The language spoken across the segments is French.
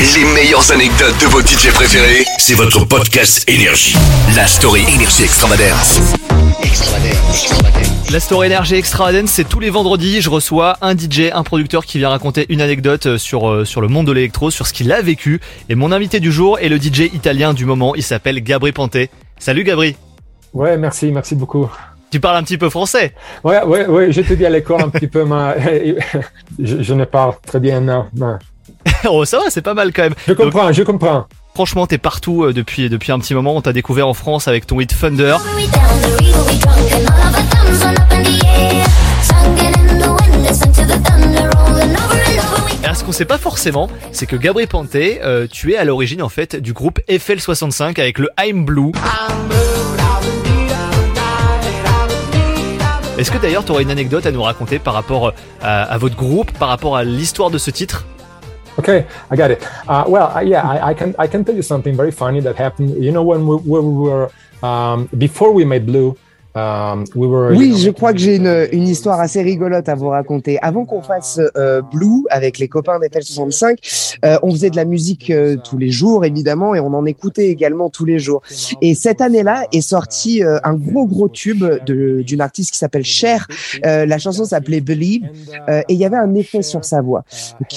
Les meilleures anecdotes de vos DJ préférés, c'est votre podcast Énergie. La story Énergie Extravagance. La Story Énergie Extravagance, c'est tous les vendredis. Je reçois un DJ, un producteur qui vient raconter une anecdote sur, euh, sur le monde de l'électro, sur ce qu'il a vécu. Et mon invité du jour est le DJ italien du moment. Il s'appelle Gabri Panté. Salut Gabri. Ouais, merci, merci beaucoup. Tu parles un petit peu français Ouais, ouais, ouais, je te dis à l'école un petit peu, mais je, je, ne parle très bien, non. non. oh, ça va, c'est pas mal quand même. Je comprends, Donc, je comprends. Franchement, t'es partout euh, depuis, depuis un petit moment. On t'a découvert en France avec ton hit Thunder. Alors, ce qu'on sait pas forcément, c'est que Gabriel Panté, euh, tu es à l'origine en fait du groupe FL65 avec le I'm Blue. Est-ce que d'ailleurs tu aurais une anecdote à nous raconter par rapport à, à votre groupe, par rapport à l'histoire de ce titre? Okay, I got it. Uh, well, yeah, I, I, can I can tell you something very funny that happened. You know, when we, we were um, before we made Blue, oui, know, je crois que j'ai une, une, histoire assez rigolote à vous raconter. Avant qu'on fasse euh, Blue avec les copains d'FL65, euh, on faisait de la musique euh, tous les jours, évidemment, et on en écoutait également tous les jours. Et cette année-là est sorti euh, un gros, gros tube d'une artiste qui s'appelle Cher. Euh, la chanson s'appelait Believe, euh, et il y avait un effet sur sa voix,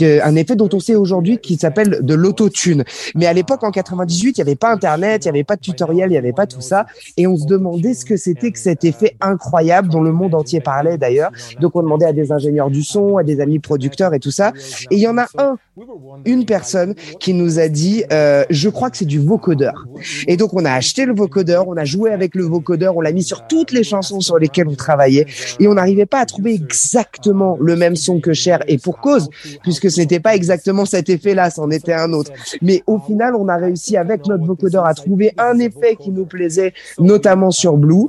un effet dont on sait aujourd'hui qui s'appelle de l'autotune. Mais à l'époque, en 98, il n'y avait pas Internet, il n'y avait pas de tutoriel, il n'y avait pas tout ça, et on se demandait ce que c'était que cet effet incroyable dont le monde entier parlait d'ailleurs. Donc on demandait à des ingénieurs du son, à des amis producteurs et tout ça. Et il y en a un, une personne qui nous a dit, euh, je crois que c'est du vocodeur. Et donc on a acheté le vocodeur, on a joué avec le vocodeur, on l'a mis sur toutes les chansons sur lesquelles on travaillait et on n'arrivait pas à trouver exactement le même son que Cher et pour cause, puisque ce n'était pas exactement cet effet-là, c'en était un autre. Mais au final, on a réussi avec notre vocodeur à trouver un effet qui nous plaisait, notamment sur Blue.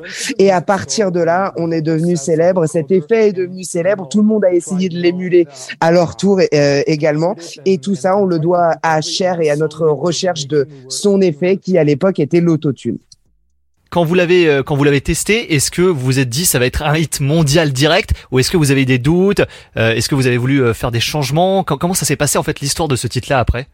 À partir de là, on est devenu célèbre. Cet effet est devenu célèbre. Tout le monde a essayé de l'émuler à leur tour euh, également. Et tout ça, on le doit à Cher et à notre recherche de son effet qui, à l'époque, était l'autotune. Quand vous l'avez euh, quand vous l'avez testé, est-ce que vous vous êtes dit ça va être un hit mondial direct? Ou est-ce que vous avez des doutes? Euh, Est-ce que vous avez voulu faire des changements? Comment ça s'est passé en fait l'histoire de ce titre-là après?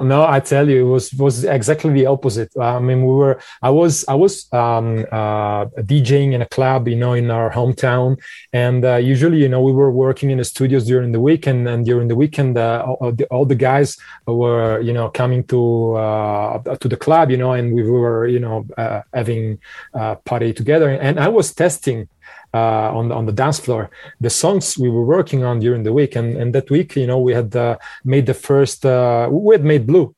No, I tell you, it was was exactly the opposite. I mean, we were, I was, I was um, uh, DJing in a club, you know, in our hometown, and uh, usually, you know, we were working in the studios during the week, and, and during the weekend, uh, all, the, all, the, guys were, you know, coming to uh, to the club, you know, and we were, you know, uh, having a party together, and I was testing uh, on the, on the dance floor. The songs we were working on during the week and, and that week you know we had uh, made the first uh, we had made blue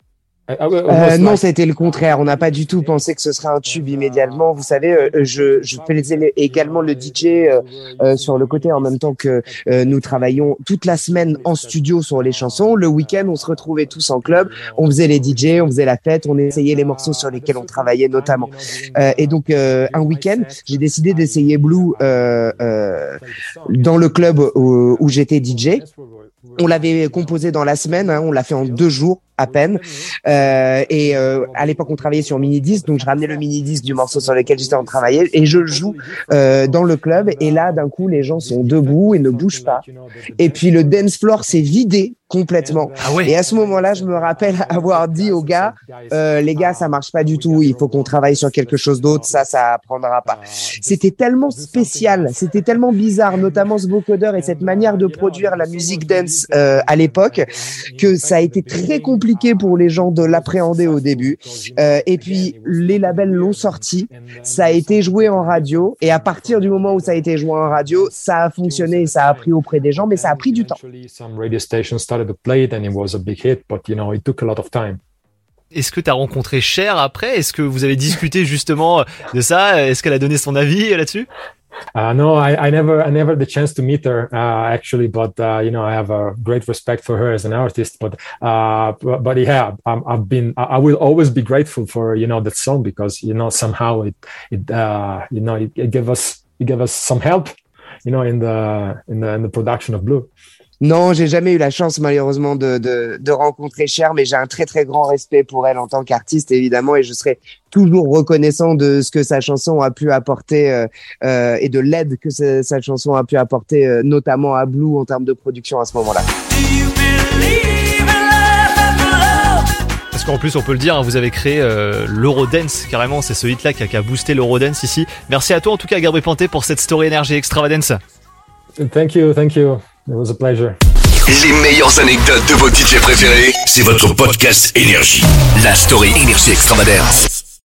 Euh, non, c'était le contraire. On n'a pas du tout pensé que ce serait un tube immédiatement. Vous savez, euh, je, je faisais également le DJ euh, euh, sur le côté en même temps que euh, nous travaillions toute la semaine en studio sur les chansons. Le week-end, on se retrouvait tous en club. On faisait les DJ, on faisait la fête, on essayait les morceaux sur lesquels on travaillait notamment. et donc, un week-end, j'ai décidé d'essayer Blue dans le club où, où j'étais DJ. On l'avait composé dans la semaine, hein, on l'a fait en deux jours à peine. Euh, et euh, à l'époque, on travaillait sur mini disque, donc je ramenais le mini disque du morceau sur lequel j'étais en train de travailler et je le joue euh, dans le club. Et là, d'un coup, les gens sont debout et ne bougent pas. Et puis le dance floor s'est vidé complètement. Ah ouais. Et à ce moment-là, je me rappelle avoir dit aux gars, euh, les gars, ça marche pas du tout. Il faut qu'on travaille sur quelque chose d'autre. Ça, ça prendra pas. C'était tellement spécial, c'était tellement bizarre, notamment ce vocodeur et cette manière de produire la musique dance euh, à l'époque, que ça a été très compliqué pour les gens de l'appréhender au début. Euh, et puis les labels l'ont sorti, ça a été joué en radio, et à partir du moment où ça a été joué en radio, ça a fonctionné, et ça a pris auprès des gens, mais ça a pris du temps. started to play it and it was a big hit, but you know, it took a lot of time. Est-ce que tu as rencontré Cher après? Est-ce que vous avez discuté justement de ça? Est-ce qu'elle a donné son avis là-dessus? Uh, no, I, I never, I never had the chance to meet her uh, actually, but uh, you know, I have a great respect for her as an artist. But, uh, but, but yeah, i have been, I will always be grateful for you know that song because you know somehow it, it, uh, you know, it, it gave us, it gave us some help, you know, in the in the in the production of Blue. Non, j'ai jamais eu la chance malheureusement de, de, de rencontrer Cher, mais j'ai un très très grand respect pour elle en tant qu'artiste évidemment, et je serai toujours reconnaissant de ce que sa chanson a pu apporter euh, euh, et de l'aide que sa, sa, chanson a pu apporter, euh, notamment à Blue en termes de production à ce moment-là. qu'en plus on peut le dire, hein, vous avez créé euh, l'Eurodance carrément, c'est ce hit-là qui a, boosté l'Eurodance ici. Merci à toi en tout cas Gabriel Panté pour cette story énergie extravagance. Thank you, thank you. It was a pleasure. Les meilleures anecdotes de vos DJ préférés, c'est votre podcast Énergie. La story Énergie Extravagance.